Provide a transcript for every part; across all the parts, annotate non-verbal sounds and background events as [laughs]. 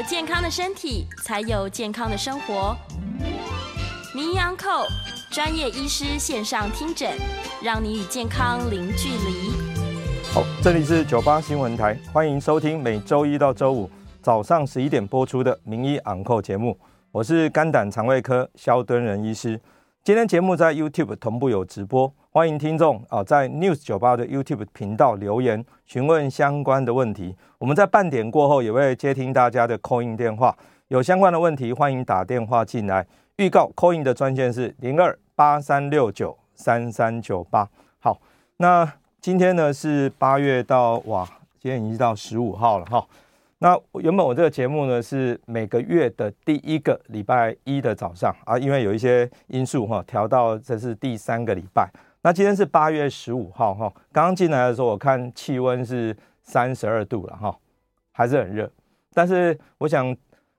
有健康的身体，才有健康的生活。名医昂寇专业医师线上听诊，让你与健康零距离。好，这里是九八新闻台，欢迎收听每周一到周五早上十一点播出的名医昂寇节目。我是肝胆肠胃科萧敦仁医师。今天节目在 YouTube 同步有直播，欢迎听众啊在 News 九八的 YouTube 频道留言询问相关的问题。我们在半点过后也会接听大家的 call in 电话，有相关的问题欢迎打电话进来。预告 call in 的专线是零二八三六九三三九八。好，那今天呢是八月到哇，今天已经到十五号了哈。那原本我这个节目呢是每个月的第一个礼拜一的早上啊，因为有一些因素哈，调到这是第三个礼拜。那今天是八月十五号哈，刚刚进来的时候我看气温是三十二度了哈，还是很热。但是我想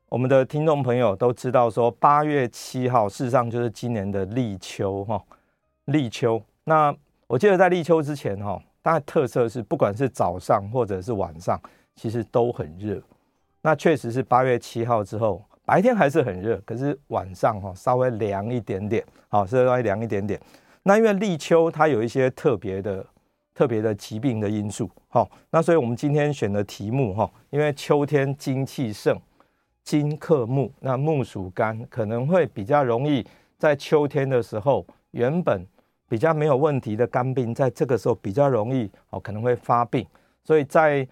我们的听众朋友都知道说，八月七号事实上就是今年的立秋哈，立秋。那我记得在立秋之前哈，大概特色是不管是早上或者是晚上。其实都很热，那确实是八月七号之后，白天还是很热，可是晚上哈稍微凉一点点，好，稍微凉一点点。那因为立秋它有一些特别的、特别的疾病的因素，好，那所以我们今天选的题目哈，因为秋天金气盛，金克木，那木属肝，可能会比较容易在秋天的时候，原本比较没有问题的肝病，在这个时候比较容易哦，可能会发病，所以在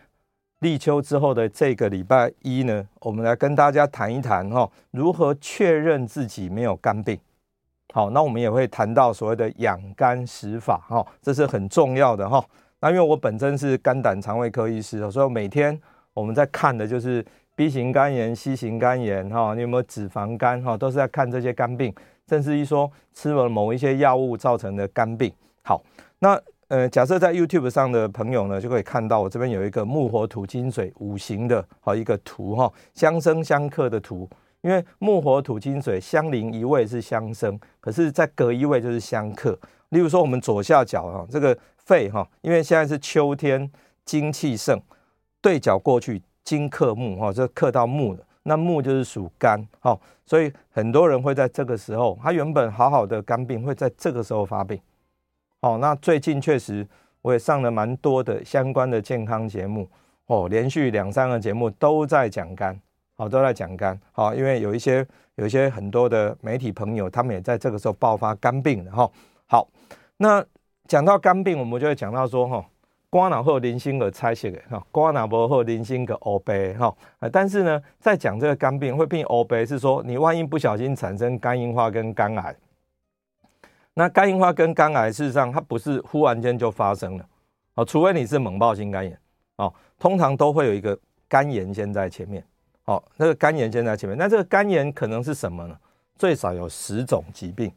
立秋之后的这个礼拜一呢，我们来跟大家谈一谈哈，如何确认自己没有肝病。好，那我们也会谈到所谓的养肝食法哈，这是很重要的哈。那因为我本身是肝胆肠胃科医师，所以每天我们在看的就是 B 型肝炎、C 型肝炎哈，你有没有脂肪肝哈，都是在看这些肝病，甚至于说吃了某一些药物造成的肝病。好，那。呃，假设在 YouTube 上的朋友呢，就可以看到我这边有一个木火土金水五行的好一个图哈，相生相克的图。因为木火土金水相邻一位是相生，可是再隔一位就是相克。例如说我们左下角哈，这个肺哈，因为现在是秋天，金气盛，对角过去金克木哈，这克到木的，那木就是属肝哈，所以很多人会在这个时候，他原本好好的肝病会在这个时候发病。哦，那最近确实我也上了蛮多的相关的健康节目哦，连续两三个节目都在讲肝，好，都在讲肝，好，因为有一些有一些很多的媒体朋友，他们也在这个时候爆发肝病的哈。好，那讲到肝病，我们就会讲到说哈，肝脑后零星的拆卸的哈，肝脑不后零星的黑白哈，但是呢，在讲这个肝病会变黑白，是说你万一不小心产生肝硬化跟肝癌。那肝硬化跟肝癌，事实上它不是忽然间就发生了，哦，除非你是猛暴性肝炎，哦，通常都会有一个肝炎先在前面，哦，那个肝炎先在前面，那这个肝炎可能是什么呢？最少有十种疾病，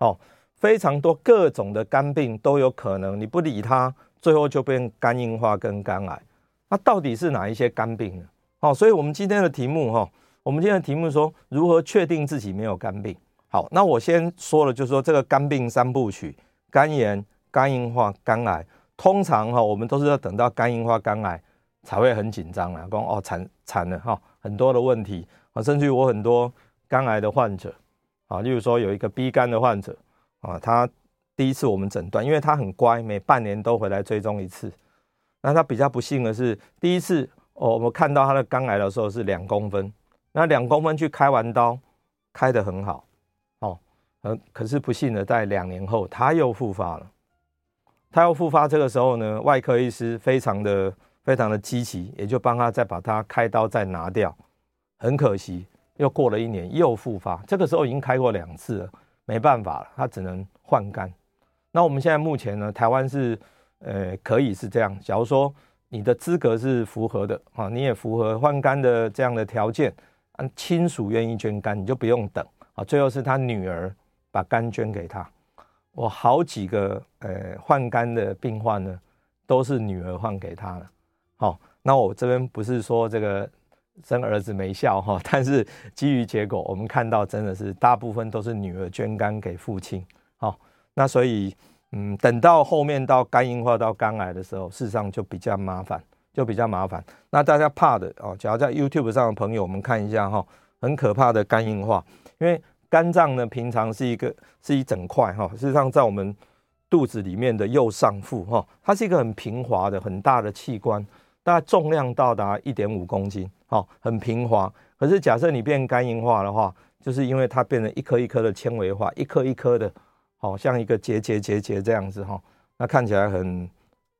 哦，非常多各种的肝病都有可能，你不理它，最后就变肝硬化跟肝癌。那到底是哪一些肝病呢？哦，所以我们今天的题目哈，我们今天的题目说如何确定自己没有肝病。好，那我先说了，就是说这个肝病三部曲：肝炎、肝硬化、肝癌。通常哈，我们都是要等到肝硬化、肝癌才会很紧张啊，说哦惨惨了哈，很多的问题啊，甚至于我很多肝癌的患者啊，例如说有一个 B 肝的患者啊，他第一次我们诊断，因为他很乖，每半年都回来追踪一次。那他比较不幸的是，第一次哦，我们看到他的肝癌的时候是两公分，那两公分去开完刀，开得很好。哦呃，可是不幸的，在两年后他又复发了。他又复发，这个时候呢，外科医师非常的非常的积极，也就帮他再把他开刀再拿掉。很可惜，又过了一年又复发，这个时候已经开过两次了，没办法了，他只能换肝。那我们现在目前呢，台湾是呃可以是这样，假如说你的资格是符合的啊，你也符合换肝的这样的条件，啊，亲属愿意捐肝，你就不用等啊。最后是他女儿把肝捐给他。我好几个呃换肝的病患呢，都是女儿换给他了。好，那我这边不是说这个生儿子没效哈，[laughs] 但是基于结果，我们看到真的是大部分都是女儿捐肝给父亲。好，那所以嗯，等到后面到肝硬化到肝癌的时候，事实上就比较麻烦，就比较麻烦。那大家怕的哦，只要在 YouTube 上的朋友，我们看一下哈，很可怕的肝硬化，因为。肝脏呢，平常是一个是一整块哈，事实上在我们肚子里面的右上腹哈，它是一个很平滑的很大的器官，大概重量到达一点五公斤，哈，很平滑。可是假设你变肝硬化的话，就是因为它变成一颗一颗的纤维化，一颗一颗的，好像一个结节结节这样子哈，那看起来很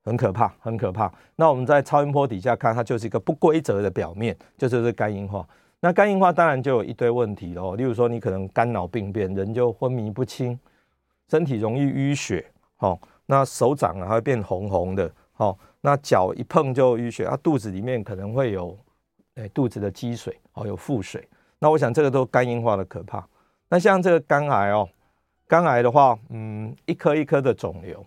很可怕，很可怕。那我们在超音波底下看，它就是一个不规则的表面，就，就是肝硬化。那肝硬化当然就有一堆问题喽，例如说你可能肝脑病变，人就昏迷不清，身体容易淤血，好，那手掌啊还会变红红的，好，那脚一碰就淤血，啊肚子里面可能会有，诶肚子的积水，哦有腹水，那我想这个都肝硬化的可怕。那像这个肝癌哦，肝癌的话，嗯，一颗一颗的肿瘤，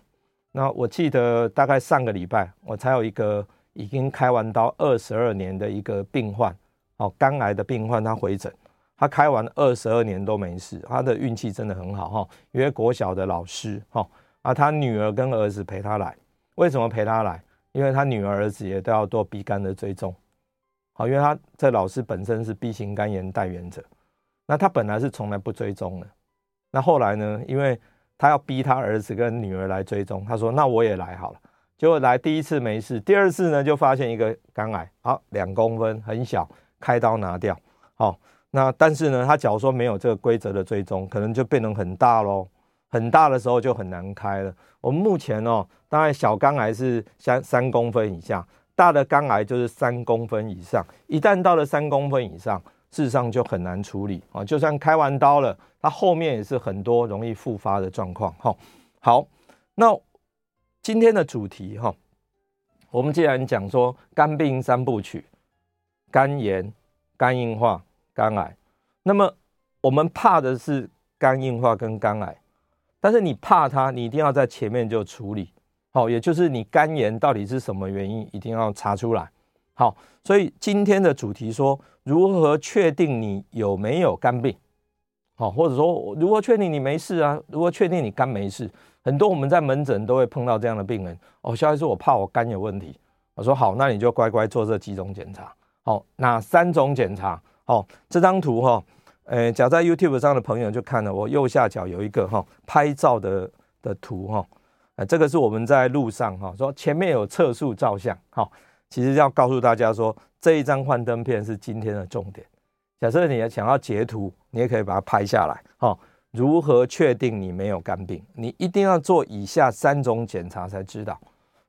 那我记得大概上个礼拜我才有一个已经开完刀二十二年的一个病患。哦，肝癌的病患他回诊，他开完二十二年都没事，他的运气真的很好哈。因为国小的老师哈，啊，他女儿跟儿子陪他来，为什么陪他来？因为他女儿儿子也都要做 B 肝的追踪，好，因为他这老师本身是 B 型肝炎带原者，那他本来是从来不追踪的，那后来呢，因为他要逼他儿子跟女儿来追踪，他说那我也来好了，结果来第一次没事，第二次呢就发现一个肝癌，好，两公分很小。开刀拿掉，好，那但是呢，他假如说没有这个规则的追踪，可能就变成很大喽，很大的时候就很难开了。我们目前哦，当然小肝癌是三三公分以下，大的肝癌就是三公分以上。一旦到了三公分以上，事实上就很难处理啊。就算开完刀了，它后面也是很多容易复发的状况。哈，好，那今天的主题哈，我们既然讲说肝病三部曲。肝炎、肝硬化、肝癌，那么我们怕的是肝硬化跟肝癌，但是你怕它，你一定要在前面就处理好，也就是你肝炎到底是什么原因，一定要查出来。好，所以今天的主题说如何确定你有没有肝病，好，或者说如何确定你没事啊？如何确定你肝没事？很多我们在门诊都会碰到这样的病人哦，肖医师，我怕我肝有问题。我说好，那你就乖乖做这几种检查。好，哪三种检查？好，这张图哈，呃，假在 YouTube 上的朋友就看了，我右下角有一个哈拍照的的图哈，呃，这个是我们在路上哈，说前面有测速照相，哈，其实要告诉大家说，这一张幻灯片是今天的重点。假设你想要截图，你也可以把它拍下来，哈，如何确定你没有肝病？你一定要做以下三种检查才知道。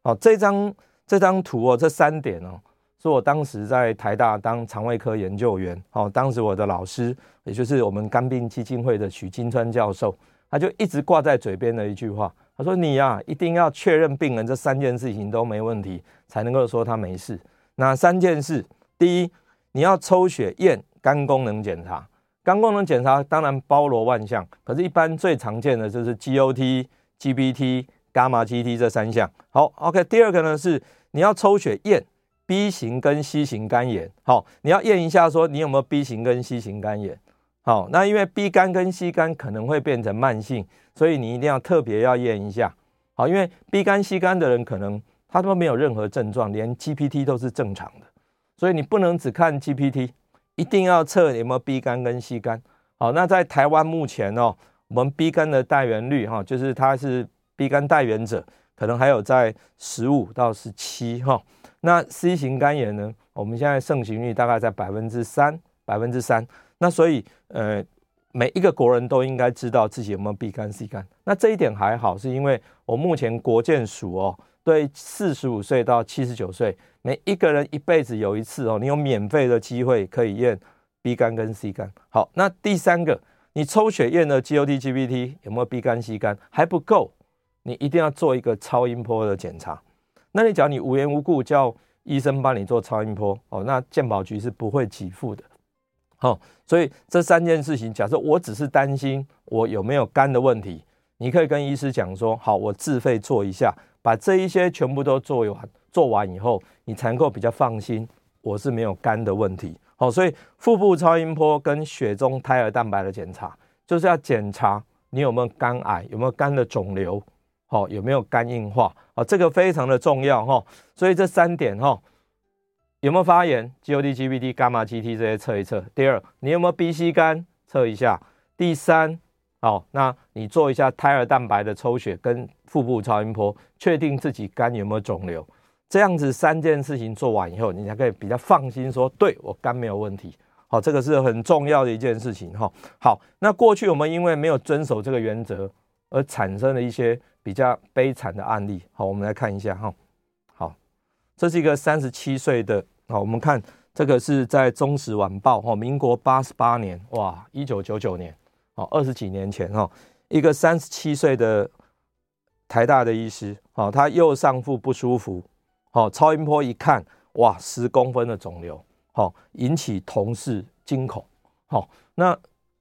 好，这张这张图哦，这三点哦。是我当时在台大当肠胃科研究员，好，当时我的老师，也就是我们肝病基金会的许金川教授，他就一直挂在嘴边的一句话，他说：“你呀，一定要确认病人这三件事情都没问题，才能够说他没事。哪三件事？第一，你要抽血验肝功能检查，肝功能检查当然包罗万象，可是，一般最常见的就是 GOT、GPT、伽马 GT 这三项。好，OK。第二个呢是你要抽血验。B 型跟 C 型肝炎，好，你要验一下，说你有没有 B 型跟 C 型肝炎，好，那因为 B 肝跟 C 肝可能会变成慢性，所以你一定要特别要验一下，好，因为 B 肝 C 肝的人可能他都没有任何症状，连 GPT 都是正常的，所以你不能只看 GPT，一定要测有没有 B 肝跟 C 肝，好，那在台湾目前哦，我们 B 肝的带原率哈，就是他是 B 肝带原者，可能还有在十五到十七哈。那 C 型肝炎呢？我们现在盛行率大概在百分之三，百分之三。那所以，呃，每一个国人都应该知道自己有没有 B 肝、C 肝。那这一点还好，是因为我目前国健署哦，对四十五岁到七十九岁每一个人一辈子有一次哦，你有免费的机会可以验 B 肝跟 C 肝。好，那第三个，你抽血验的 GOT、GPT 有没有 B 肝、C 肝还不够，你一定要做一个超音波的检查。那你假如你无缘无故叫医生帮你做超音波哦，那健保局是不会给付的。好，所以这三件事情，假设我只是担心我有没有肝的问题，你可以跟医师讲说，好，我自费做一下，把这一些全部都做完，做完以后，你才能够比较放心，我是没有肝的问题。好，所以腹部超音波跟血中胎儿蛋白的检查，就是要检查你有没有肝癌，有没有肝的肿瘤。哦，有没有肝硬化？啊，这个非常的重要哈。所以这三点哈，有没有发炎？GOT、GPT、伽马 GT 这些测一测。第二，你有没有 BC 肝？测一下。第三，好，那你做一下胎儿蛋白的抽血跟腹部超音波，确定自己肝有没有肿瘤。这样子三件事情做完以后，你才可以比较放心说，对，我肝没有问题。好，这个是很重要的一件事情哈。好，那过去我们因为没有遵守这个原则，而产生了一些。比较悲惨的案例，好，我们来看一下哈。好，这是一个三十七岁的，好，我们看这个是在《中时晚报》哈，民国八十八年，哇，一九九九年，哦，二十几年前哈，一个三十七岁的台大的医师，好，他右上腹不舒服，好，超音波一看，哇，十公分的肿瘤，好，引起同事惊恐，好，那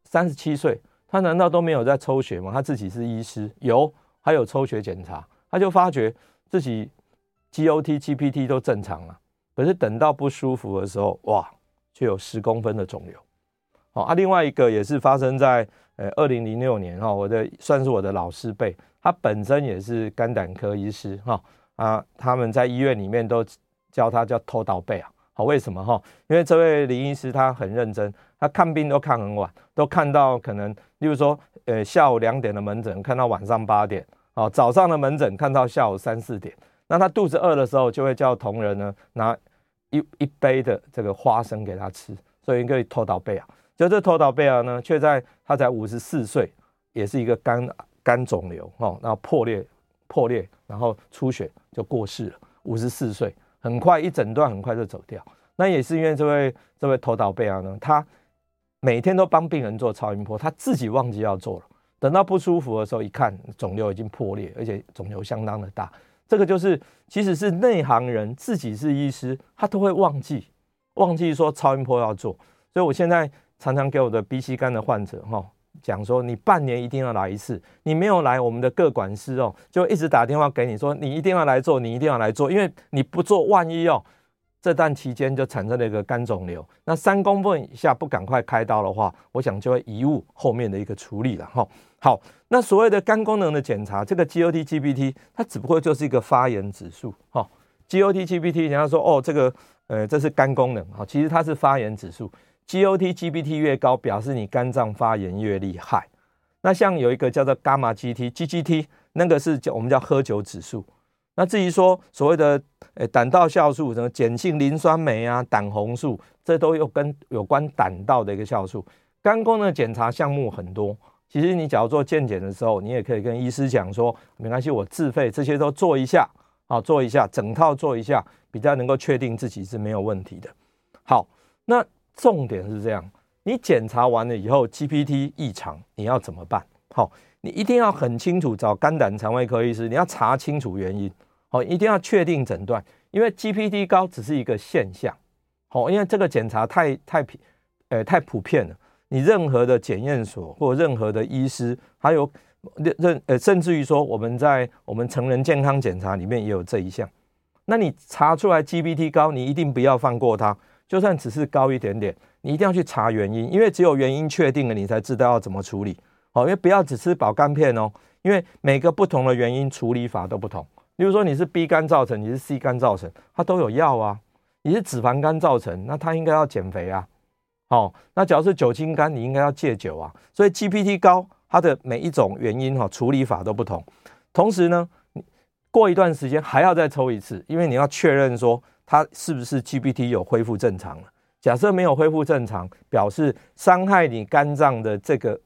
三十七岁，他难道都没有在抽血吗？他自己是医师，有。还有抽血检查，他就发觉自己 GOT、GPT 都正常了，可是等到不舒服的时候，哇，就有十公分的肿瘤。好啊，另外一个也是发生在呃二零零六年哈，我的算是我的老师辈，他本身也是肝胆科医师哈啊，他们在医院里面都叫他叫偷倒背啊。好，为什么哈？因为这位林医师他很认真，他看病都看很晚，都看到可能，例如说。呃，下午两点的门诊看到晚上八点，哦，早上的门诊看到下午三四点。那他肚子饿的时候，就会叫同仁呢拿一一杯的这个花生给他吃，所以可以偷倒贝尔。就这偷倒贝尔呢，却在他才五十四岁，也是一个肝肝肿瘤哦，然后破裂破裂，然后出血就过世了。五十四岁，很快一诊断，很快就走掉。那也是因为这位这位偷倒贝尔呢，他。每天都帮病人做超音波，他自己忘记要做了。等到不舒服的时候，一看肿瘤已经破裂，而且肿瘤相当的大。这个就是，即使是内行人，自己是医师，他都会忘记，忘记说超音波要做。所以我现在常常给我的 BC 肝的患者哈讲说，你半年一定要来一次。你没有来，我们的各管师哦就一直打电话给你说，你一定要来做，你一定要来做，因为你不做，万一哦。这段期间就产生了一个肝肿瘤，那三公分以下不赶快开刀的话，我想就会贻误后面的一个处理了哈。好，那所谓的肝功能的检查，这个 GOT GPT 它只不过就是一个发炎指数哈。GOT GPT 人家说哦，这个呃这是肝功能哈，其实它是发炎指数。GOT GPT 越高，表示你肝脏发炎越厉害。那像有一个叫做伽马 GT GGT，那个是叫我们叫喝酒指数。那至于说所谓的诶胆道酵素，什么碱性磷酸酶啊、胆红素，这都有跟有关胆道的一个酵素。肝功能检查项目很多，其实你假如做健检的时候，你也可以跟医师讲说，没关系，我自费这些都做一下，好，做一下整套做一下，比较能够确定自己是没有问题的。好，那重点是这样，你检查完了以后，GPT 异常，你要怎么办？好，你一定要很清楚找肝胆肠胃科医师，你要查清楚原因。哦，一定要确定诊断，因为 GPT 高只是一个现象。好，因为这个检查太太普，呃，太普遍了。你任何的检验所或任何的医师，还有任呃，甚至于说我们在我们成人健康检查里面也有这一项。那你查出来 GPT 高，你一定不要放过它。就算只是高一点点，你一定要去查原因，因为只有原因确定了，你才知道要怎么处理。好，因为不要只吃保肝片哦，因为每个不同的原因处理法都不同。比如说你是 B 肝造成，你是 C 肝造成，它都有药啊。你是脂肪肝造成，那它应该要减肥啊。好，那假如是酒精肝，你应该要戒酒啊。所以 GPT 高，它的每一种原因哈处理法都不同。同时呢，过一段时间还要再抽一次，因为你要确认说它是不是 GPT 有恢复正常了。假设没有恢复正常，表示伤害你肝脏的这个，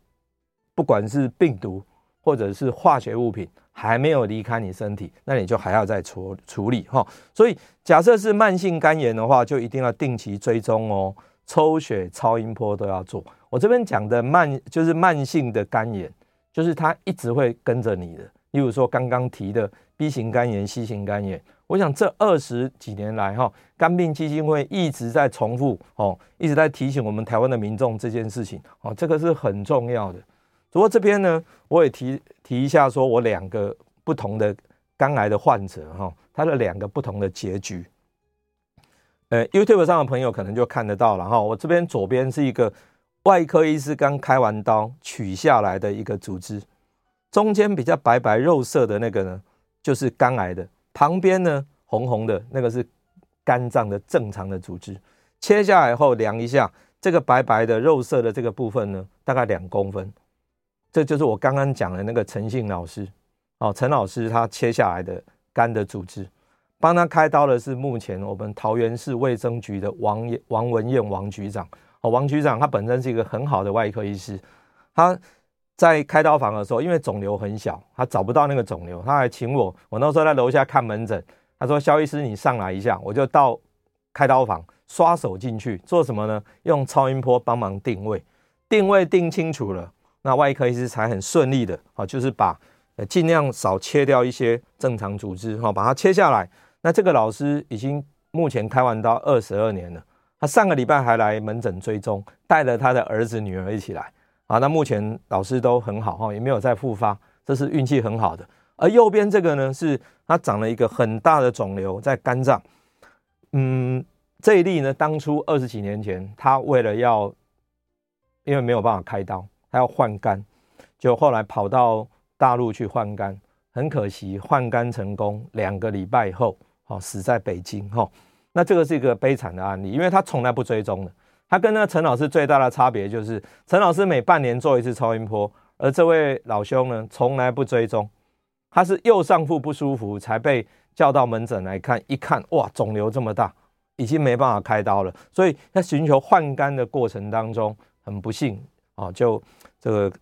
不管是病毒或者是化学物品。还没有离开你身体，那你就还要再处处理哈。所以假设是慢性肝炎的话，就一定要定期追踪哦，抽血、超音波都要做。我这边讲的慢就是慢性的肝炎，就是它一直会跟着你的，例如说刚刚提的 B 型肝炎、C 型肝炎。我想这二十几年来哈，肝病基金会一直在重复哦，一直在提醒我们台湾的民众这件事情哦，这个是很重要的。不过这边呢，我也提提一下，说我两个不同的肝癌的患者哈，他的两个不同的结局。呃，YouTube 上的朋友可能就看得到了哈，我这边左边是一个外科医师刚开完刀取下来的一个组织，中间比较白白肉色的那个呢，就是肝癌的。旁边呢，红红的那个是肝脏的正常的组织，切下来后量一下，这个白白的肉色的这个部分呢，大概两公分，这就是我刚刚讲的那个陈姓老师，哦，陈老师他切下来的肝的组织，帮他开刀的是目前我们桃园市卫生局的王王文彦王局长，哦，王局长他本身是一个很好的外科医师，他。在开刀房的时候，因为肿瘤很小，他找不到那个肿瘤，他还请我。我那时候在楼下看门诊，他说：“肖医师，你上来一下。”我就到开刀房，刷手进去做什么呢？用超音波帮忙定位，定位定清楚了，那外科医师才很顺利的啊，就是把呃尽量少切掉一些正常组织哈，把它切下来。那这个老师已经目前开完刀二十二年了，他上个礼拜还来门诊追踪，带了他的儿子女儿一起来。啊，那目前老师都很好哈，也没有再复发，这是运气很好的。而右边这个呢，是他长了一个很大的肿瘤在肝脏。嗯，这一例呢，当初二十几年前，他为了要，因为没有办法开刀，他要换肝，就后来跑到大陆去换肝，很可惜换肝成功，两个礼拜后，哦，死在北京哈。那这个是一个悲惨的案例，因为他从来不追踪的。他跟那个陈老师最大的差别就是，陈老师每半年做一次超音波，而这位老兄呢，从来不追踪。他是右上腹不舒服才被叫到门诊来看，一看哇，肿瘤这么大，已经没办法开刀了。所以在寻求换肝的过程当中，很不幸啊，就这个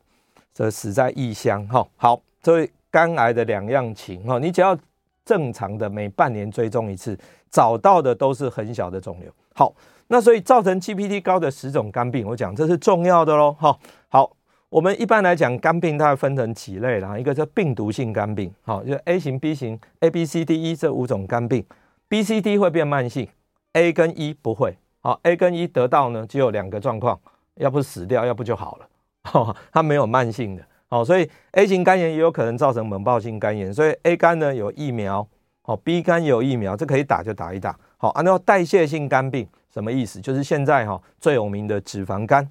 这死在异乡哈。好，这位肝癌的两样情哈，你只要正常的每半年追踪一次，找到的都是很小的肿瘤。好。那所以造成 GPT 高的十种肝病，我讲这是重要的喽。哈，好，我们一般来讲肝病它会分成几类啦，一个叫病毒性肝病，好，就 A 型、B 型、A、B、C、D、E 这五种肝病，B、C、D 会变慢性，A 跟 E 不会。好，A 跟 E 得到呢，只有两个状况，要不死掉，要不就好了，[laughs] 它没有慢性的。好，所以 A 型肝炎也有可能造成猛暴性肝炎，所以 A 肝呢有疫苗，好，B 肝有疫苗，这可以打就打一打。好，按照代谢性肝病。什么意思？就是现在哈最有名的脂肪肝，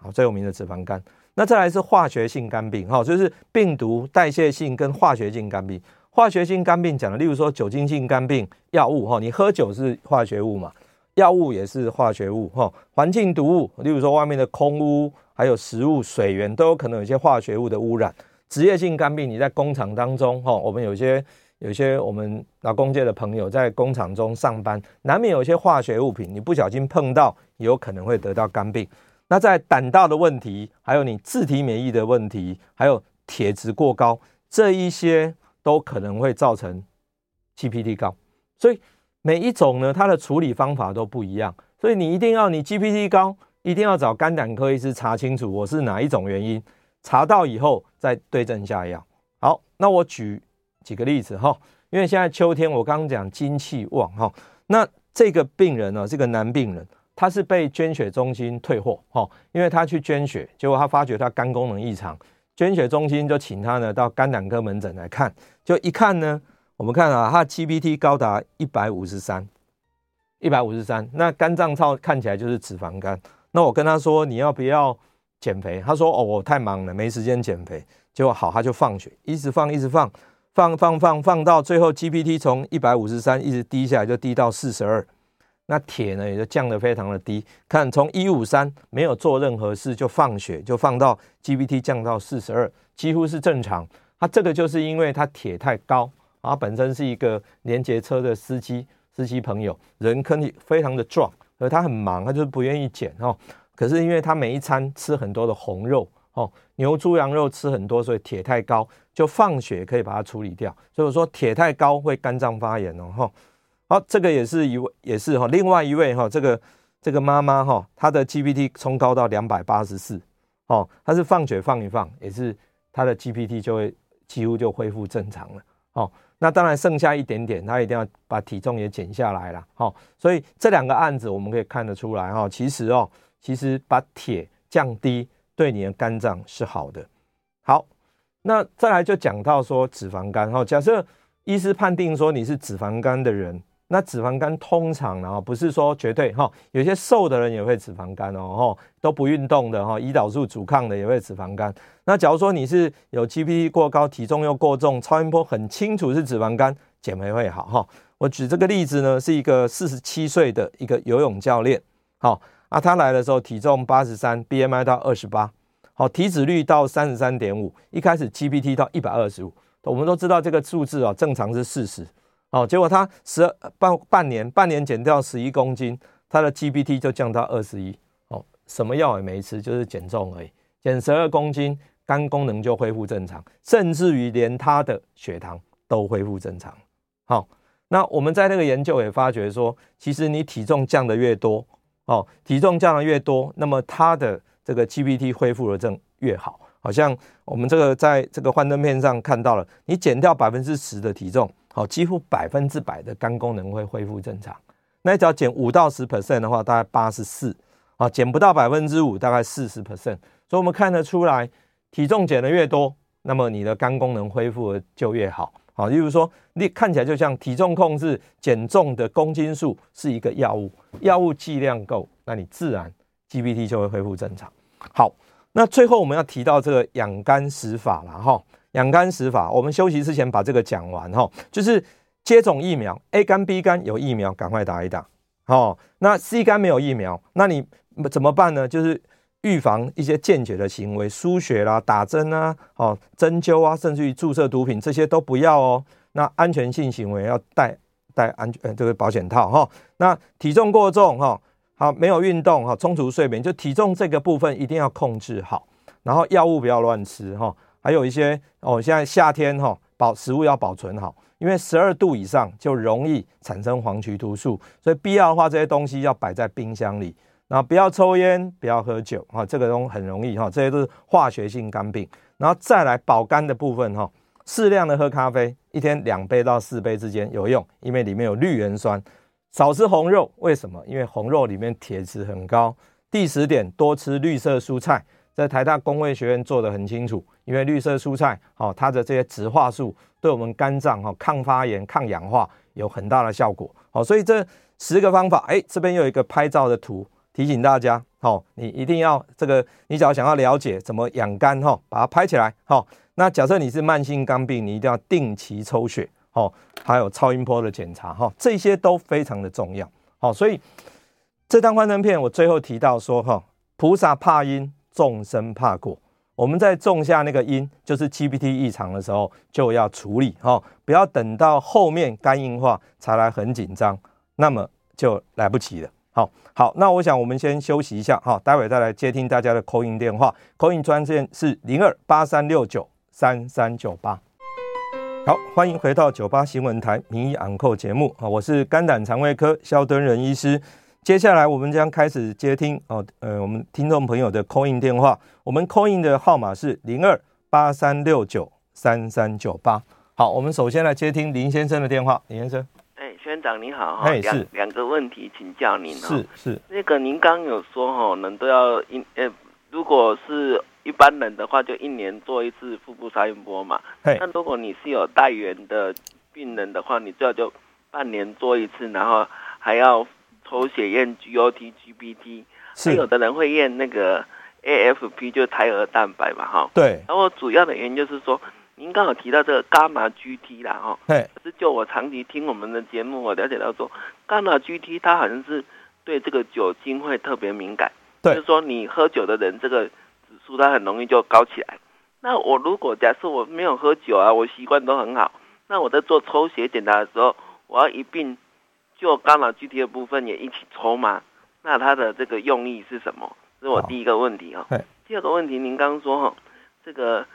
好，最有名的脂肪肝。那再来是化学性肝病，哈，就是病毒代谢性跟化学性肝病。化学性肝病讲的，例如说酒精性肝病，药物哈，你喝酒是化学物嘛，药物也是化学物哈。环境毒物，例如说外面的空污，还有食物、水源都有可能有一些化学物的污染。职业性肝病，你在工厂当中哈，我们有些。有些我们劳工界的朋友在工厂中上班，难免有一些化学物品，你不小心碰到，有可能会得到肝病。那在胆道的问题，还有你自体免疫的问题，还有铁质过高，这一些都可能会造成 GPT 高。所以每一种呢，它的处理方法都不一样。所以你一定要你 GPT 高，一定要找肝胆科医师查清楚我是哪一种原因，查到以后再对症下药。好，那我举。几个例子哈，因为现在秋天，我刚刚讲精气旺哈，那这个病人呢，这个男病人，他是被捐血中心退货哈，因为他去捐血，结果他发觉他肝功能异常，捐血中心就请他呢到肝胆科门诊来看，就一看呢，我们看啊，他的 GPT 高达一百五十三，一百五十三，那肝脏超看起来就是脂肪肝，那我跟他说你要不要减肥？他说哦，我太忙了，没时间减肥。结果好，他就放血，一直放，一直放。放放放放到最后，GPT 从一百五十三一直低下来，就低到四十二。那铁呢也就降得非常的低。看从一五三没有做任何事就放血，就放到 GPT 降到四十二，几乎是正常。他这个就是因为他铁太高，他本身是一个连接车的司机，司机朋友人可以非常的壮，而他很忙，他就是不愿意减哦。可是因为他每一餐吃很多的红肉。哦，牛、猪、羊肉吃很多，所以铁太高，就放血可以把它处理掉。所以我说铁太高会肝脏发炎哦。哈，好，这个也是一位，也是哈，另外一位哈，这个这个妈妈哈，她的 GPT 冲高到两百八十四，哦，她是放血放一放，也是她的 GPT 就会几乎就恢复正常了。哦，那当然剩下一点点，他一定要把体重也减下来了。好，所以这两个案子我们可以看得出来哈，其实哦，其实把铁降低对你的肝脏是好的。好，那再来就讲到说脂肪肝哈，假设医师判定说你是脂肪肝的人。那脂肪肝通常呢，不是说绝对哈，有些瘦的人也会脂肪肝哦，都不运动的哈，胰岛素阻抗的也会脂肪肝。那假如说你是有 GPT 过高，体重又过重，超音波很清楚是脂肪肝，减肥会好哈。我举这个例子呢，是一个四十七岁的一个游泳教练，好啊，他来的时候体重八十三，BMI 到二十八，好，体脂率到三十三点五，一开始 GPT 到一百二十五，我们都知道这个数字啊，正常是四十。哦，结果他十二半半年，半年减掉十一公斤，他的 GPT 就降到二十一。哦，什么药也没吃，就是减重而已，减十二公斤，肝功能就恢复正常，甚至于连他的血糖都恢复正常。好，那我们在那个研究也发觉说，其实你体重降得越多，哦，体重降得越多，那么他的这个 GPT 恢复的正越好。好像我们这个在这个幻灯片上看到了，你减掉百分之十的体重。好，几乎百分之百的肝功能会恢复正常。那只要减五到十 percent 的话，大概八十四。啊，减不到百分之五，大概四十 percent。所以我们看得出来，体重减得越多，那么你的肝功能恢复的就越好。好，例如说，你看起来就像体重控制减重的公斤数是一个药物，药物剂量够，那你自然 GPT 就会恢复正常。好，那最后我们要提到这个养肝食法了哈。养肝食法，我们休息之前把这个讲完哈，就是接种疫苗，A 肝、B 肝有疫苗，赶快打一打。好，那 C 肝没有疫苗，那你怎么办呢？就是预防一些间接的行为，输血啦、打针啊、哦针灸啊，甚至于注射毒品，这些都不要哦。那安全性行为要戴戴安全呃这个保险套哈。那体重过重哈，好没有运动哈，充足睡眠，就体重这个部分一定要控制好，然后药物不要乱吃哈。还有一些哦，现在夏天哈，保食物要保存好，因为十二度以上就容易产生黄曲毒素，所以必要的话，这些东西要摆在冰箱里。然后不要抽烟，不要喝酒哈，这个东很容易哈，这些都是化学性肝病。然后再来保肝的部分哈，适量的喝咖啡，一天两杯到四杯之间有用，因为里面有绿原酸。少吃红肉，为什么？因为红肉里面铁质很高。第十点，多吃绿色蔬菜。在台大公卫学院做得很清楚，因为绿色蔬菜，好，它的这些植化素对我们肝脏哈抗发炎、抗氧化有很大的效果，好，所以这十个方法，哎，这边有一个拍照的图提醒大家，好，你一定要这个，你只要想要了解怎么养肝哈，把它拍起来，好，那假设你是慢性肝病，你一定要定期抽血，好，还有超音波的检查，哈，这些都非常的重要，好，所以这张幻灯片我最后提到说，哈，菩萨怕因。众生怕果，我们在种下那个因，就是 GPT 异常的时候就要处理哈，不要等到后面肝硬化才来很紧张，那么就来不及了。好，好，那我想我们先休息一下哈，待会再来接听大家的口音电话，call in 专线是零二八三六九三三九八。好，欢迎回到九八新闻台名医昂扣节目啊，我是肝胆肠胃科萧敦仁医师。接下来我们将开始接听哦，呃，我们听众朋友的 call in 电话，我们 call in 的号码是零二八三六九三三九八。好，我们首先来接听林先生的电话，林先生。哎，学院长你好哈，两两个问题请教您哈。是是。那个您刚有说哈，人都要一呃，如果是一般人的话，就一年做一次腹部超音波嘛。嘿。那如果你是有带源的病人的话，你最好就半年做一次，然后还要。抽血验 GOT、GPT，还有的人会验那个 AFP，就是胎儿蛋白嘛，哈。对。然后主要的原因就是说，您刚好提到这个伽马 GT 啦，哈。对。可是就我长期听我们的节目，我了解到说，伽马 GT 它好像是对这个酒精会特别敏感。对。就是说你喝酒的人，这个指数它很容易就高起来。那我如果假设我没有喝酒啊，我习惯都很好，那我在做抽血检查的时候，我要一并。就伽马 GT 的部分也一起抽吗？那它的这个用意是什么？这是我第一个问题哈。第二个问题，您刚刚说哈，这个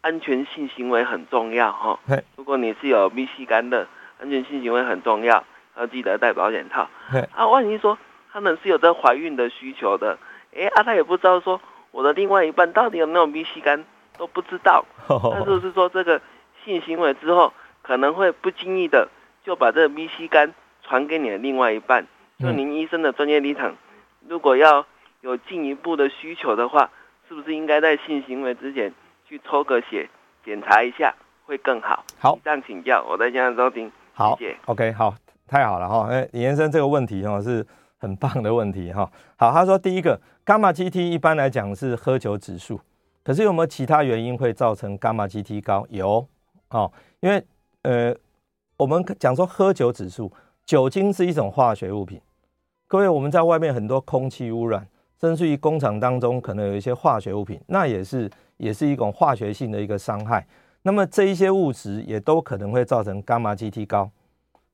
安全性行为很重要哈。如果你是有 B C 肝的，安全性行为很重要，要记得戴保险套。啊，万一说他们是有这怀孕的需求的，哎啊，他也不知道说我的另外一半到底有没有 B C 肝都不知道。那是不是说这个性行为之后，可能会不经意的就把这个 B 型肝传给你的另外一半。就您医生的专业立场，如果要有进一步的需求的话，是不是应该在性行为之前去抽个血检查一下会更好？好，这样请教，我在现场收听。好，谢谢。OK，好，太好了哈。哎，李先生这个问题哈是很棒的问题哈。好，他说第一个，伽马 GT 一般来讲是喝酒指数，可是有没有其他原因会造成伽马 GT 高？有哦，因为呃，我们讲说喝酒指数。酒精是一种化学物品，各位，我们在外面很多空气污染，甚至于工厂当中可能有一些化学物品，那也是也是一种化学性的一个伤害。那么这一些物质也都可能会造成伽马 GT 高，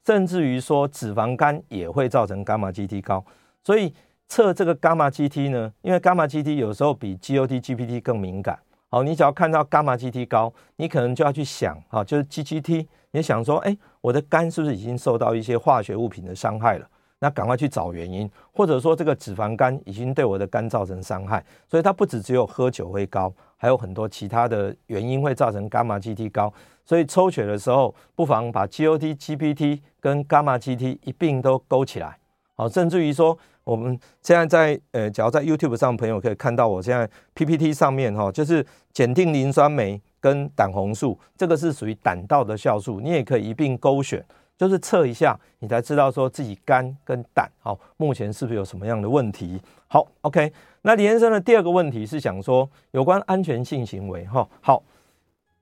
甚至于说脂肪肝也会造成伽马 GT 高。所以测这个伽马 GT 呢，因为伽马 GT 有时候比 GOT、GPT 更敏感。好，你只要看到伽马 GT 高，你可能就要去想，哈，就是 GGT。你想说，哎，我的肝是不是已经受到一些化学物品的伤害了？那赶快去找原因，或者说这个脂肪肝已经对我的肝造成伤害，所以它不只只有喝酒会高，还有很多其他的原因会造成伽马 GT 高。所以抽血的时候，不妨把 GOT、GPT 跟伽马 GT 一并都勾起来。好，甚至于说，我们现在在呃，只要在 YouTube 上，朋友可以看到我现在 PPT 上面哈，就是检定磷酸酶。跟胆红素，这个是属于胆道的酵素，你也可以一并勾选，就是测一下，你才知道说自己肝跟胆好，目前是不是有什么样的问题？好，OK。那李先生的第二个问题是想说有关安全性行为哈。好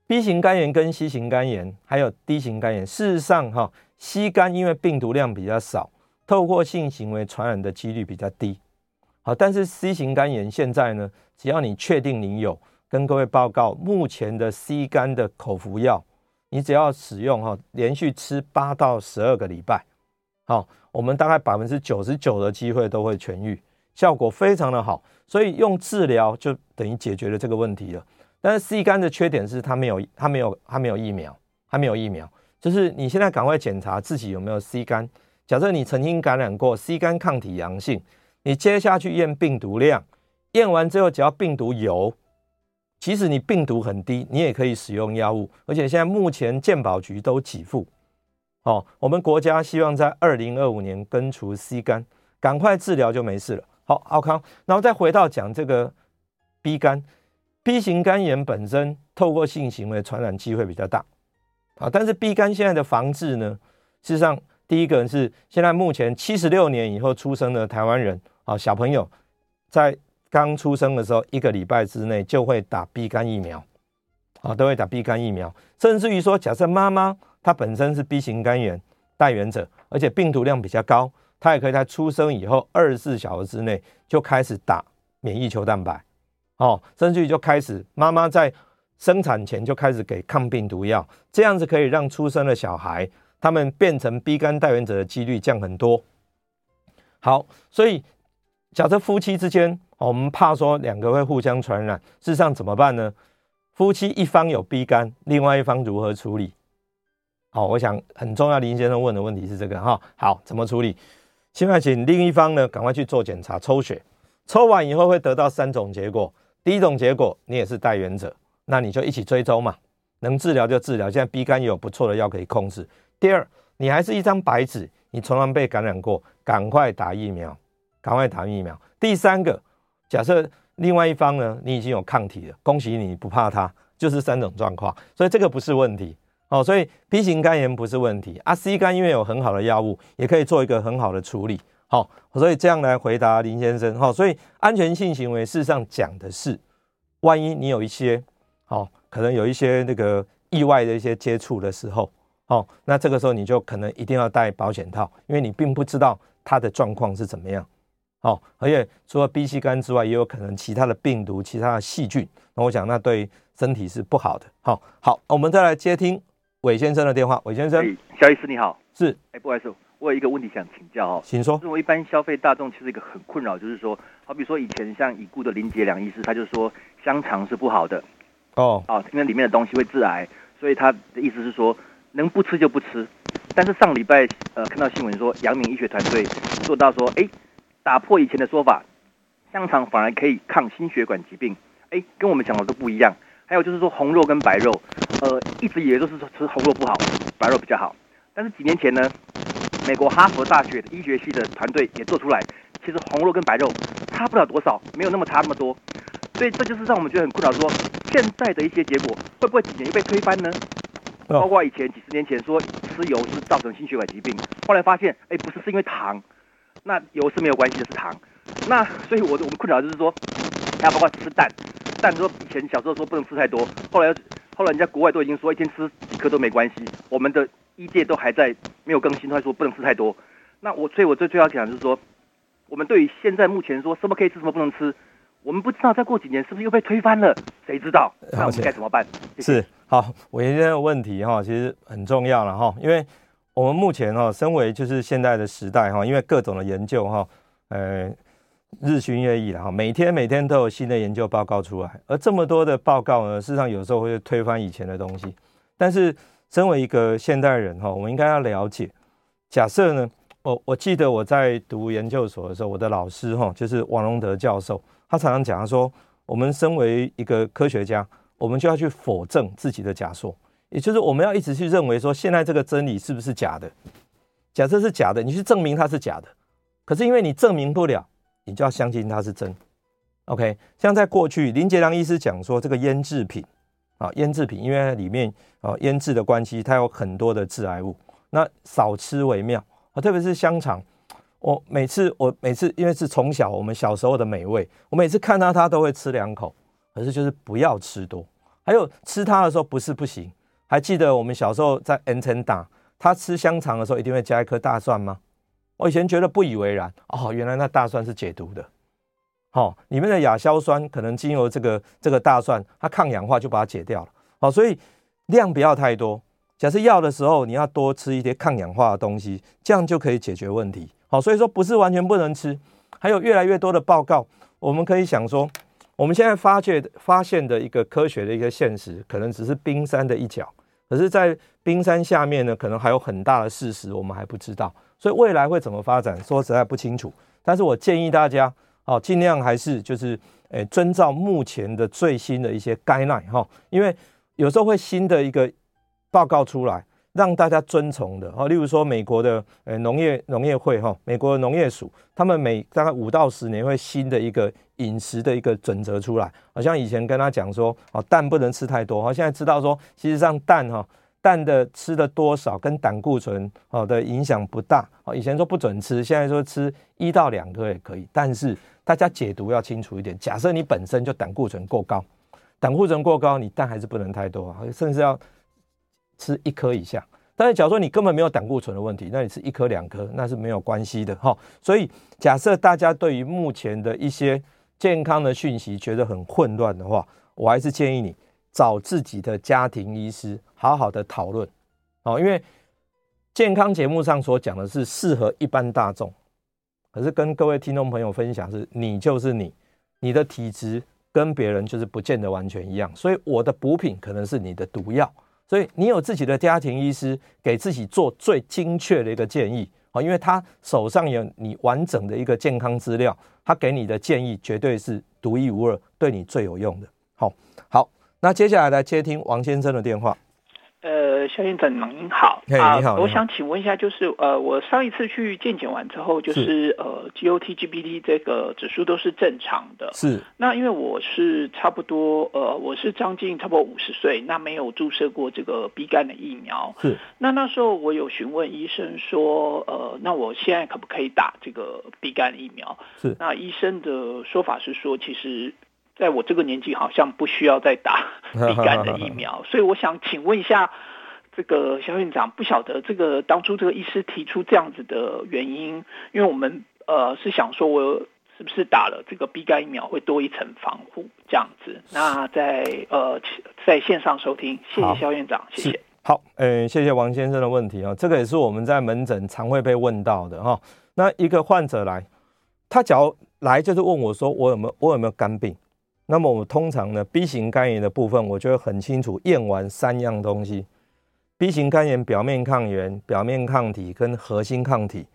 ，B 型肝炎跟 C 型肝炎还有 D 型肝炎，事实上哈，C 肝因为病毒量比较少，透过性行为传染的几率比较低。好，但是 C 型肝炎现在呢，只要你确定你有。跟各位报告，目前的 C 肝的口服药，你只要使用哈，连续吃八到十二个礼拜，好，我们大概百分之九十九的机会都会痊愈，效果非常的好。所以用治疗就等于解决了这个问题了。但是 C 肝的缺点是它没有，它没有，它没有疫苗，它没有疫苗。就是你现在赶快检查自己有没有 C 肝。假设你曾经感染过 C 肝抗体阳性，你接下去验病毒量，验完之后只要病毒有。即使你病毒很低，你也可以使用药物，而且现在目前健保局都给付。哦，我们国家希望在二零二五年根除 C 肝，赶快治疗就没事了。好，奥康，然后再回到讲这个 B 肝，B 型肝炎本身透过性行为传染机会比较大啊，但是 B 肝现在的防治呢，事实上第一个是现在目前七十六年以后出生的台湾人啊，小朋友在。刚出生的时候，一个礼拜之内就会打 B 肝疫苗，啊，都会打 B 肝疫苗。甚至于说，假设妈妈她本身是 B 型肝炎带原者，而且病毒量比较高，她也可以在出生以后二十四小时之内就开始打免疫球蛋白，哦，甚至于就开始妈妈在生产前就开始给抗病毒药，这样子可以让出生的小孩他们变成 B 肝带原者的几率降很多。好，所以假设夫妻之间。我们怕说两个会互相传染，事实上怎么办呢？夫妻一方有 B 肝，另外一方如何处理？好，我想很重要。林先生问的问题是这个哈。好，怎么处理？现在请另一方呢，赶快去做检查，抽血，抽完以后会得到三种结果。第一种结果，你也是带原者，那你就一起追踪嘛，能治疗就治疗。现在 B 肝有不错的药可以控制。第二，你还是一张白纸，你从来被感染过，赶快打疫苗，赶快打疫苗。第三个。假设另外一方呢，你已经有抗体了，恭喜你不怕它，就是三种状况，所以这个不是问题哦。所以 B 型肝炎不是问题啊，C 肝因为有很好的药物，也可以做一个很好的处理。好，所以这样来回答林先生。好，所以安全性行为事实上讲的是，万一你有一些好，可能有一些那个意外的一些接触的时候，哦，那这个时候你就可能一定要戴保险套，因为你并不知道它的状况是怎么样。哦，而且除了 B 型肝之外，也有可能其他的病毒、其他的细菌。那我想，那对身体是不好的。好，好，我们再来接听韦先生的电话。韦先生，肖医师你好，是，哎，不好意思，我有一个问题想请教哦，请说。我一般消费大众其实一个很困扰，就是说，好比说以前像已故的林杰良医师，他就说香肠是不好的哦，哦，因为里面的东西会致癌，所以他的意思是说能不吃就不吃。但是上礼拜呃看到新闻说，阳明医学团队做到说，哎。打破以前的说法，香肠反而可以抗心血管疾病，哎，跟我们讲的都不一样。还有就是说红肉跟白肉，呃，一直以为都是说吃红肉不好，白肉比较好。但是几年前呢，美国哈佛大学医学系的团队也做出来，其实红肉跟白肉差不了多少，没有那么差那么多。所以这就是让我们觉得很困扰，说现在的一些结果会不会几年又被推翻呢？包括以前几十年前说吃油是造成心血管疾病，后来发现哎不是，是因为糖，那油是没有关系的，是糖。那所以我我们困扰就是说，还有包括吃蛋，蛋说以前小时候说不能吃太多，后来后来人家国外都已经说一天吃几颗都没关系，我们的医界都还在没有更新，他说不能吃太多。那我所以我最最要讲就是说，我们对于现在目前说什么可以吃什么不能吃。我们不知道再过几年是不是又被推翻了，谁知道？那我们该怎么办？谢谢。是好，我今天的问题哈，其实很重要了哈，因为我们目前哈，身为就是现在的时代哈，因为各种的研究哈，呃，日新月异了哈，每天每天都有新的研究报告出来，而这么多的报告呢，事实上有时候会推翻以前的东西。但是，身为一个现代人哈，我们应该要了解，假设呢，我我记得我在读研究所的时候，我的老师哈，就是王荣德教授。他常常讲，他说：“我们身为一个科学家，我们就要去否证自己的假说，也就是我们要一直去认为说，现在这个真理是不是假的？假设是假的，你去证明它是假的。可是因为你证明不了，你就要相信它是真。OK，像在过去，林杰良医师讲说，这个腌制品啊，腌制品因为里面啊腌制的关系，它有很多的致癌物，那少吃为妙啊，特别是香肠。”我每次，我每次，因为是从小我们小时候的美味，我每次看到它都会吃两口，可是就是不要吃多。还有吃它的时候不是不行，还记得我们小时候在 N 城打他吃香肠的时候一定会加一颗大蒜吗？我以前觉得不以为然哦，原来那大蒜是解毒的。好、哦，里面的亚硝酸可能经由这个这个大蒜，它抗氧化就把它解掉了。好、哦，所以量不要太多。假设要的时候，你要多吃一些抗氧化的东西，这样就可以解决问题。好，所以说不是完全不能吃，还有越来越多的报告，我们可以想说，我们现在发觉发现的一个科学的一个现实，可能只是冰山的一角，可是，在冰山下面呢，可能还有很大的事实我们还不知道，所以未来会怎么发展，说实在不清楚。但是我建议大家，哦，尽量还是就是，诶，遵照目前的最新的一些 guideline 哈，因为有时候会新的一个报告出来。让大家遵从的，例如说美国的呃农业农业会哈，美国的农业署，他们每大概五到十年会新的一个饮食的一个准则出来，好像以前跟他讲说，哦蛋不能吃太多，哈，现在知道说，其实上蛋哈蛋的吃的多少跟胆固醇哦的影响不大，哦以前说不准吃，现在说吃一到两颗也可以，但是大家解读要清楚一点，假设你本身就胆固醇过高，胆固醇过高，你蛋还是不能太多，甚至要。吃一颗以下，但是假如说你根本没有胆固醇的问题，那你吃一颗两颗那是没有关系的哈。所以假设大家对于目前的一些健康的讯息觉得很混乱的话，我还是建议你找自己的家庭医师好好的讨论哦。因为健康节目上所讲的是适合一般大众，可是跟各位听众朋友分享是，你就是你，你的体质跟别人就是不见得完全一样，所以我的补品可能是你的毒药。所以你有自己的家庭医师，给自己做最精确的一个建议啊，因为他手上有你完整的一个健康资料，他给你的建议绝对是独一无二，对你最有用的。好，好，那接下来来接听王先生的电话。呃，萧院长您好，嘿，你好，我想请问一下，就是呃，我上一次去健检完之后，就是，是呃，GOT、GPT 这个指数都是正常的，是。那因为我是差不多呃，我是将近差不多五十岁，那没有注射过这个 B 肝的疫苗，是。那那时候我有询问医生说，呃，那我现在可不可以打这个 B 肝疫苗？是。那医生的说法是说，其实。在我这个年纪，好像不需要再打 [laughs] 乙肝的疫苗，所以我想请问一下，这个肖院长，不晓得这个当初这个医师提出这样子的原因，因为我们呃是想说，我是不是打了这个 B 肝疫苗会多一层防护这样子？那在呃在线上收听，谢谢肖院长，谢谢。好，呃，谢谢王先生的问题啊，这个也是我们在门诊常会被问到的哈。那一个患者来，他只要来就是问我说，我有没有我有没有肝病？那么我们通常呢，B 型肝炎的部分，我就会很清楚验完三样东西：B 型肝炎表面抗原、表面抗体跟核心抗体。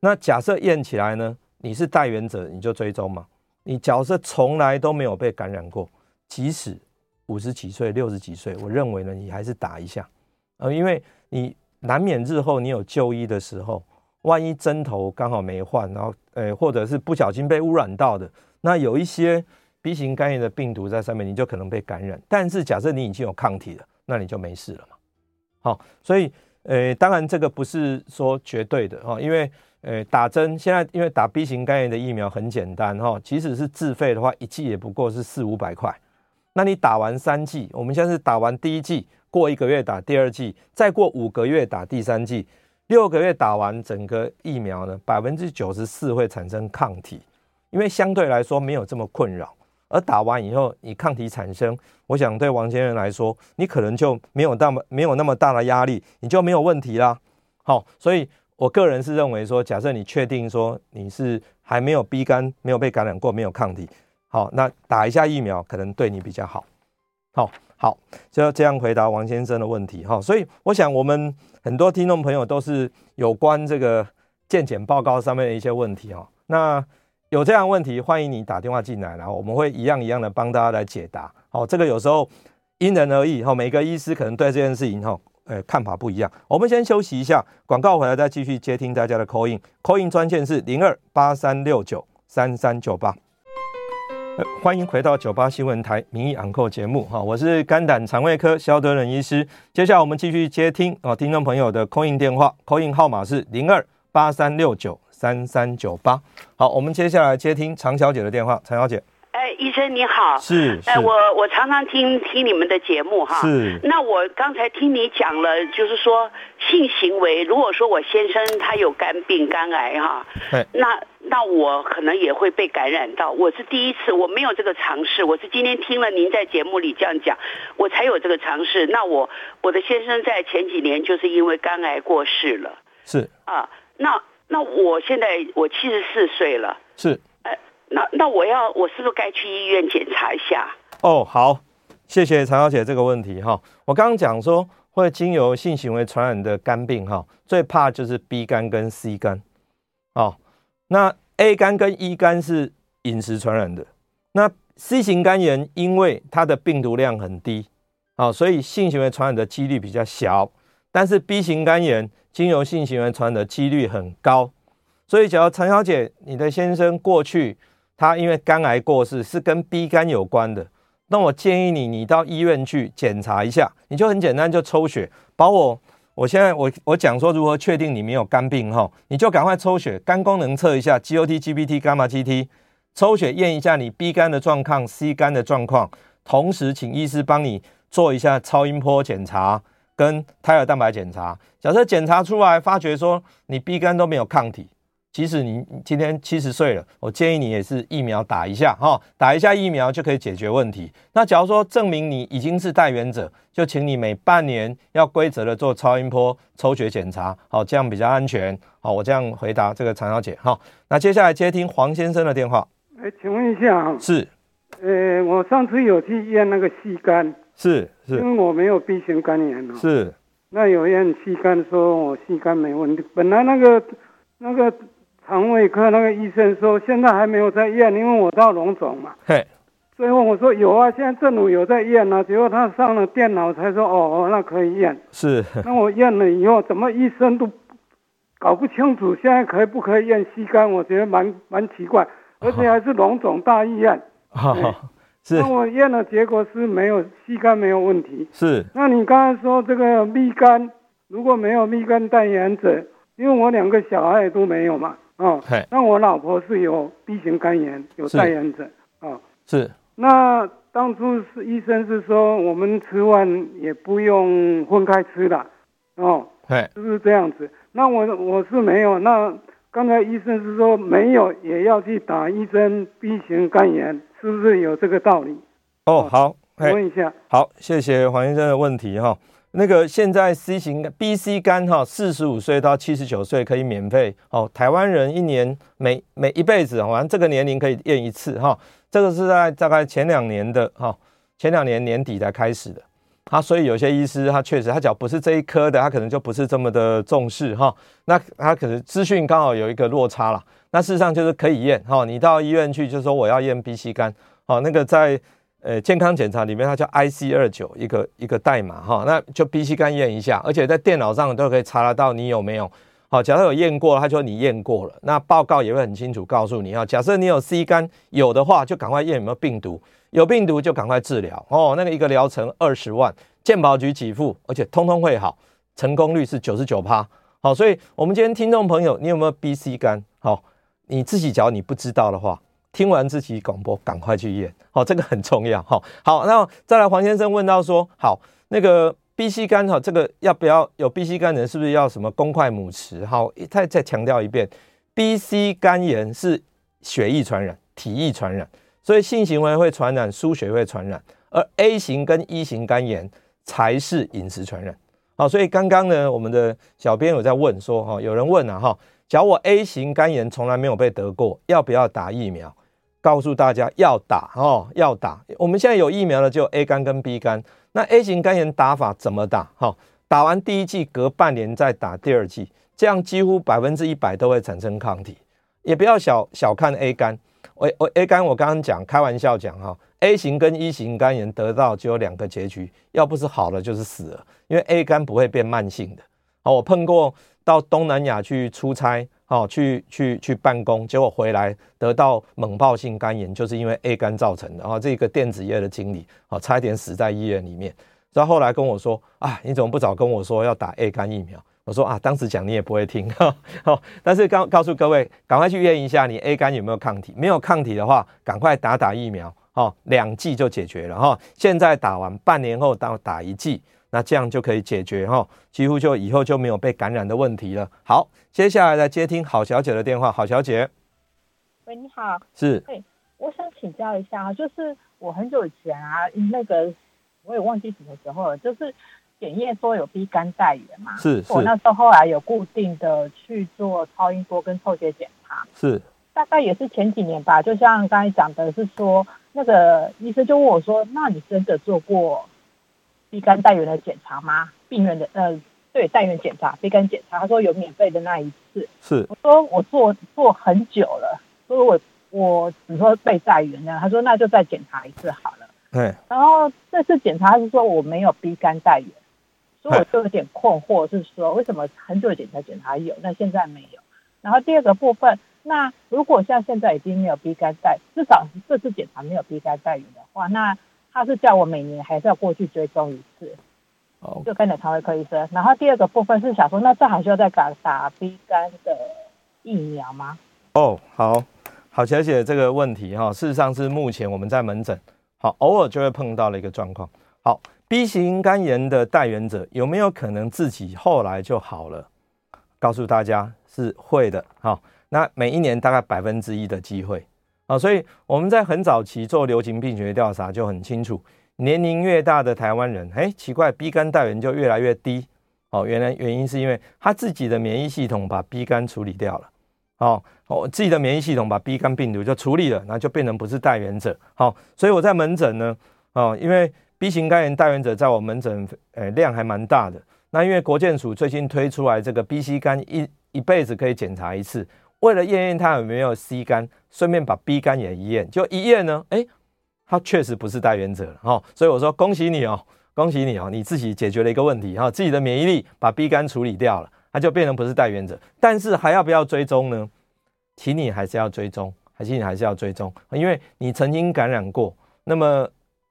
那假设验起来呢，你是带原者，你就追踪嘛。你假设从来都没有被感染过，即使五十几岁、六十几岁，我认为呢，你还是打一下，呃，因为你难免日后你有就医的时候，万一针头刚好没换，然后呃，或者是不小心被污染到的，那有一些 B 型肝炎的病毒在上面，你就可能被感染。但是假设你已经有抗体了，那你就没事了嘛。好，所以呃，当然这个不是说绝对的哈，因为。呃，打针现在因为打 B 型肝炎的疫苗很简单哈，即使是自费的话，一剂也不过是四五百块。那你打完三剂，我们现在是打完第一剂，过一个月打第二剂，再过五个月打第三剂，六个月打完整个疫苗呢，百分之九十四会产生抗体，因为相对来说没有这么困扰。而打完以后，你抗体产生，我想对王先生来说，你可能就没有那么没有那么大的压力，你就没有问题啦。好，所以。我个人是认为说，假设你确定说你是还没有 B 肝，没有被感染过，没有抗体，好，那打一下疫苗可能对你比较好。好，好，就这样回答王先生的问题哈。所以我想我们很多听众朋友都是有关这个健检报告上面的一些问题哈。那有这样问题，欢迎你打电话进来，然后我们会一样一样的帮大家来解答。好，这个有时候因人而异哈，每个医师可能对这件事情哈。呃，看法不一样。我们先休息一下，广告回来再继续接听大家的 call in。call in 专线是零二八三六九三三九八。欢迎回到九八新闻台名医昂扣节目哈，我是肝胆肠胃科萧德仁医师。接下来我们继续接听哦，听众朋友的 call in 电话，call in 号码是零二八三六九三三九八。好，我们接下来接听常小姐的电话，常小姐。哎，医生你好，是，是，哎，我我常常听听你们的节目哈，是。那我刚才听你讲了，就是说性行为，如果说我先生他有肝病、肝癌哈，那那我可能也会被感染到。我是第一次，我没有这个尝试，我是今天听了您在节目里这样讲，我才有这个尝试。那我我的先生在前几年就是因为肝癌过世了，是啊，那那我现在我七十四岁了，是。那那我要我是不是该去医院检查一下？哦，好，谢谢常小姐这个问题哈。我刚刚讲说会经由性行为传染的肝病哈，最怕就是 B 肝跟 C 肝。哦，那 A 肝跟 E 肝是饮食传染的。那 C 型肝炎因为它的病毒量很低，哦，所以性行为传染的几率比较小。但是 B 型肝炎经由性行为传染的几率很高。所以，假如常小姐你的先生过去，他因为肝癌过世，是跟 B 肝有关的。那我建议你，你到医院去检查一下，你就很简单，就抽血。把我，我现在我我讲说如何确定你没有肝病哈，你就赶快抽血，肝功能测一下，GOT、GPT、伽马 GT，抽血验一下你 B 肝的状况、C 肝的状况，同时请医师帮你做一下超音波检查跟胎儿蛋白检查。假设检查出来发觉说你 B 肝都没有抗体。即使你今天七十岁了，我建议你也是疫苗打一下哈，打一下疫苗就可以解决问题。那假如说证明你已经是带原者，就请你每半年要规则的做超音波抽血检查，好，这样比较安全。好，我这样回答这个常小姐哈。那接下来接听黄先生的电话。哎，请问一下，是，呃，我上次有去验那个 C 肝，是是，因为我没有 B 型肝炎，是，那有验 C 肝说我 C 肝没问题，本来那个那个。肠胃科那个医生说，现在还没有在验，因为我到龙总嘛。嘿，最后我说有啊，现在政府有在验啊。结果他上了电脑才说，哦，那可以验。是。[laughs] 那我验了以后，怎么医生都搞不清楚，现在可以不可以验 C 肝？我觉得蛮蛮奇怪，而且还是龙总大医院。是。那我验了结果是没有 C 肝没有问题。是。那你刚才说这个 B 肝如果没有 B 肝代言者，因为我两个小孩都没有嘛。哦，那我老婆是有 B 型肝炎，有代言者，哦，是。那当初是医生是说我们吃饭也不用分开吃的，哦，是不是这样子？那我我是没有。那刚才医生是说没有也要去打一针 B 型肝炎，是不是有这个道理？哦，好，问一下。好，谢谢黄先生的问题哈。那个现在 C 型 B、C 肝哈，四十五岁到七十九岁可以免费哦。台湾人一年每每一辈子好像这个年龄可以验一次哈。这个是在大概前两年的哈，前两年年底才开始的。他所以有些医师他确实他只要不是这一科的，他可能就不是这么的重视哈。那他可能资讯刚好有一个落差了。那事实上就是可以验哈，你到医院去就说我要验 B、C 肝，好，那个在。呃健康检查里面，它叫 IC 二九一个一个代码哈，那就 B C 肝验一下，而且在电脑上都可以查得到你有没有。好，假设有验过，他说你验过了，那报告也会很清楚告诉你哈。假设你有 C 肝有的话，就赶快验有没有病毒，有病毒就赶快治疗哦。那个一个疗程二十万，健保局给付，而且通通会好，成功率是九十九趴。好，所以我们今天听众朋友，你有没有 B、C 肝？好，你自己只要你不知道的话，听完这期广播赶快去验。好，这个很重要。好，好，那再来黄先生问到说，好，那个。B C 肝哈，这个要不要有 B C 肝的人是不是要什么公筷母匙？好，再再强调一遍，B C 肝炎是血液传染、体液传染，所以性行为会传染，输血会传染，而 A 型跟 E 型肝炎才是饮食传染。好，所以刚刚呢，我们的小编有在问说，哈，有人问啊，哈，假如我 A 型肝炎从来没有被得过，要不要打疫苗？告诉大家要打哦，要打。我们现在有疫苗的就 A 肝跟 B 肝。那 A 型肝炎打法怎么打？哈，打完第一剂隔半年再打第二剂，这样几乎百分之一百都会产生抗体。也不要小小看 A 肝，我我 A 肝我刚刚讲开玩笑讲哈，A 型跟 E 型肝炎得到就有两个结局，要不是好了就是死了，因为 A 肝不会变慢性的。好，我碰过到东南亚去出差。哦，去去去办公，结果回来得到猛爆性肝炎，就是因为 A 肝造成的。啊，这个电子业的经理，啊，差一点死在医院里面。然后后来跟我说，啊，你怎么不早跟我说要打 A 肝疫苗？我说啊，当时讲你也不会听。[laughs] 好，但是告告诉各位，赶快去验一下你 A 肝有没有抗体。没有抗体的话，赶快打打疫苗。哦，两剂就解决了。哈，现在打完，半年后到打一剂。那这样就可以解决哈，几乎就以后就没有被感染的问题了。好，接下来来接听郝小姐的电话。郝小姐，喂，你好，是，对，我想请教一下啊，就是我很久以前啊，那个我也忘记什么时候了，就是检验说有 B 肝带原嘛，是，是，我那时候后来有固定的去做超音波跟抽血检查，是，大概也是前几年吧，就像刚才讲的是说，那个医生就问我说，那你真的做过？B 肝带原的检查吗？病人的呃，对，带原检查，B 肝检查，他说有免费的那一次。是，我说我做做很久了，所以我我只说被带原呢，他说那就再检查一次好了。对。然后这次检查是说我没有 B 肝带原，所以我就有点困惑，是说为什么很久以前才检查有，那现在没有？然后第二个部分，那如果像现在已经没有 B 肝带，至少这次检查没有 B 肝带原的话，那他是叫我每年还是要过去追踪一次，哦，就跟你肠胃科医生。然后第二个部分是想说，那这还需要再打打 B 肝的疫苗吗？哦，好，好，小姐这个问题哈。事实上是目前我们在门诊，好，偶尔就会碰到的一个状况。好，B 型肝炎的带原者有没有可能自己后来就好了？告诉大家是会的。好，那每一年大概百分之一的机会。啊，所以我们在很早期做流行病学调查就很清楚，年龄越大的台湾人，哎，奇怪，B 肝带原就越来越低。哦，原来原因是因为他自己的免疫系统把 B 肝处理掉了。哦，我自己的免疫系统把 B 肝病毒就处理了，那就变成不是带原者。好，所以我在门诊呢，哦，因为 B 型肝炎带原者在我门诊，诶，量还蛮大的。那因为国健署最近推出来这个 B C 肝一一辈子可以检查一次。为了验验他有没有 C 肝，顺便把 B 肝也一验，就一验呢，哎，他确实不是带原者了哈，所以我说恭喜你哦，恭喜你哦，你自己解决了一个问题哈，自己的免疫力把 B 肝处理掉了，他就变成不是带原者，但是还要不要追踪呢？请你还是要追踪，还是你还是要追踪，因为你曾经感染过，那么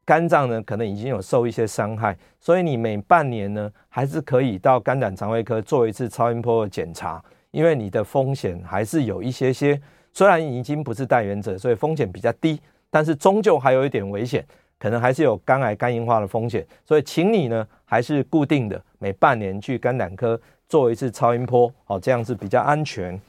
肝脏呢可能已经有受一些伤害，所以你每半年呢还是可以到肝胆肠胃科做一次超音波的检查。因为你的风险还是有一些些，虽然已经不是带原者，所以风险比较低，但是终究还有一点危险，可能还是有肝癌、肝硬化的风险。所以，请你呢还是固定的每半年去肝胆科做一次超音波，好，这样是比较安全。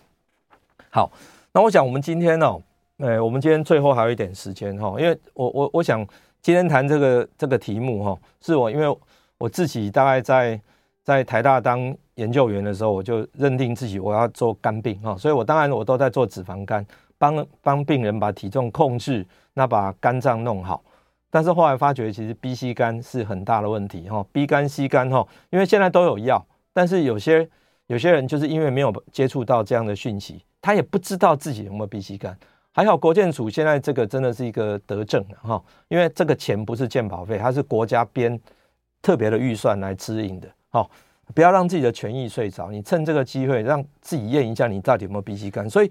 好，那我想我们今天哦，呃，我们今天最后还有一点时间哈，因为我我我想今天谈这个这个题目哈，是我因为我自己大概在在台大当。研究员的时候，我就认定自己我要做肝病哈，所以我当然我都在做脂肪肝，帮帮病人把体重控制，那把肝脏弄好。但是后来发觉，其实 B、C 肝是很大的问题哈，B 肝、C 肝哈，因为现在都有药，但是有些有些人就是因为没有接触到这样的讯息，他也不知道自己有没有 B、C 肝还好国健署现在这个真的是一个德政哈，因为这个钱不是健保费，它是国家编特别的预算来支应的。好，不要让自己的权益睡着，你趁这个机会让自己验一下你到底有没有 B 型肝。所以，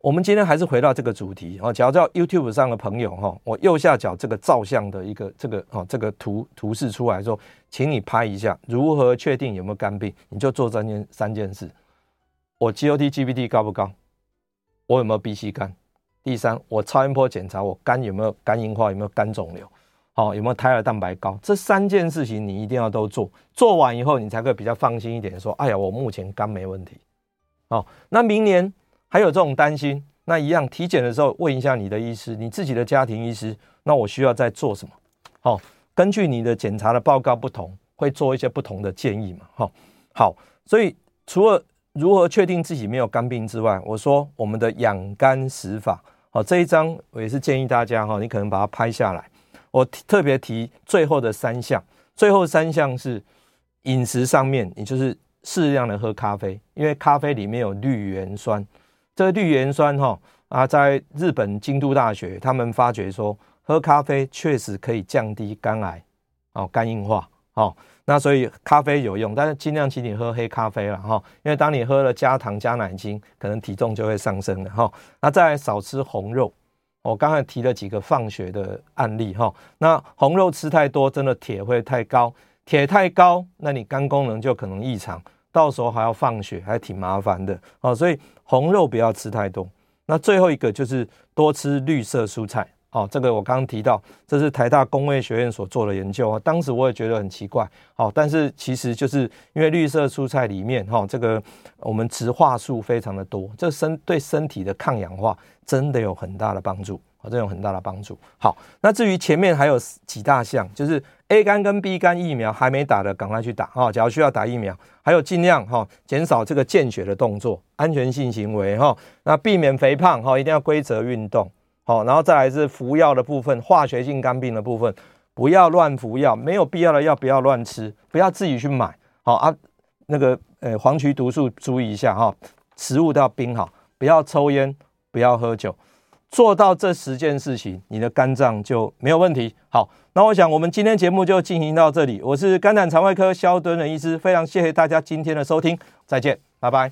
我们今天还是回到这个主题哦。假如在 YouTube 上的朋友哈，我右下角这个照相的一个这个哦这个图图示出来说，请你拍一下，如何确定有没有肝病？你就做三件三件事：我 GOT、GPT 高不高？我有没有 B 型肝？第三，我超音波检查我肝有没有肝硬化，有没有肝肿瘤，好，有没有胎儿蛋白高？这三件事情你一定要都做，做完以后你才会比较放心一点，说，哎呀，我目前肝没问题。哦，那明年还有这种担心，那一样体检的时候问一下你的医师，你自己的家庭医师，那我需要再做什么？好，根据你的检查的报告不同，会做一些不同的建议嘛？好，好，所以除了如何确定自己没有肝病之外，我说我们的养肝食法，好，这一张我也是建议大家哈，你可能把它拍下来。我特别提最后的三项，最后三项是饮食上面，你就是适量的喝咖啡，因为咖啡里面有绿原酸。这个绿原酸哈啊，在日本京都大学他们发觉说，喝咖啡确实可以降低肝癌哦，肝硬化哦。那所以咖啡有用，但是尽量请你喝黑咖啡了哈，因为当你喝了加糖加奶精，可能体重就会上升了哈。那再来少吃红肉，我刚才提了几个放血的案例哈。那红肉吃太多，真的铁会太高，铁太高，那你肝功能就可能异常，到时候还要放血，还挺麻烦的哦。所以红肉不要吃太多。那最后一个就是多吃绿色蔬菜。哦，这个我刚刚提到，这是台大工卫学院所做的研究啊。当时我也觉得很奇怪，好，但是其实就是因为绿色蔬菜里面哈，这个我们植化素非常的多，这身对身体的抗氧化真的有很大的帮助，啊，这有很大的帮助。好，那至于前面还有几大项，就是 A 肝跟 B 肝疫苗还没打的，赶快去打啊！假如需要打疫苗，还有尽量哈减少这个见血的动作，安全性行为哈，那避免肥胖哈，一定要规则运动。好，然后再来是服药的部分，化学性肝病的部分，不要乱服药，没有必要的药不要乱吃，不要自己去买。好啊，那个呃黄曲毒素注意一下哈，食物都要冰好，不要抽烟，不要喝酒，做到这十件事情，你的肝脏就没有问题。好，那我想我们今天节目就进行到这里，我是肝胆肠胃科萧敦仁医师，非常谢谢大家今天的收听，再见，拜拜。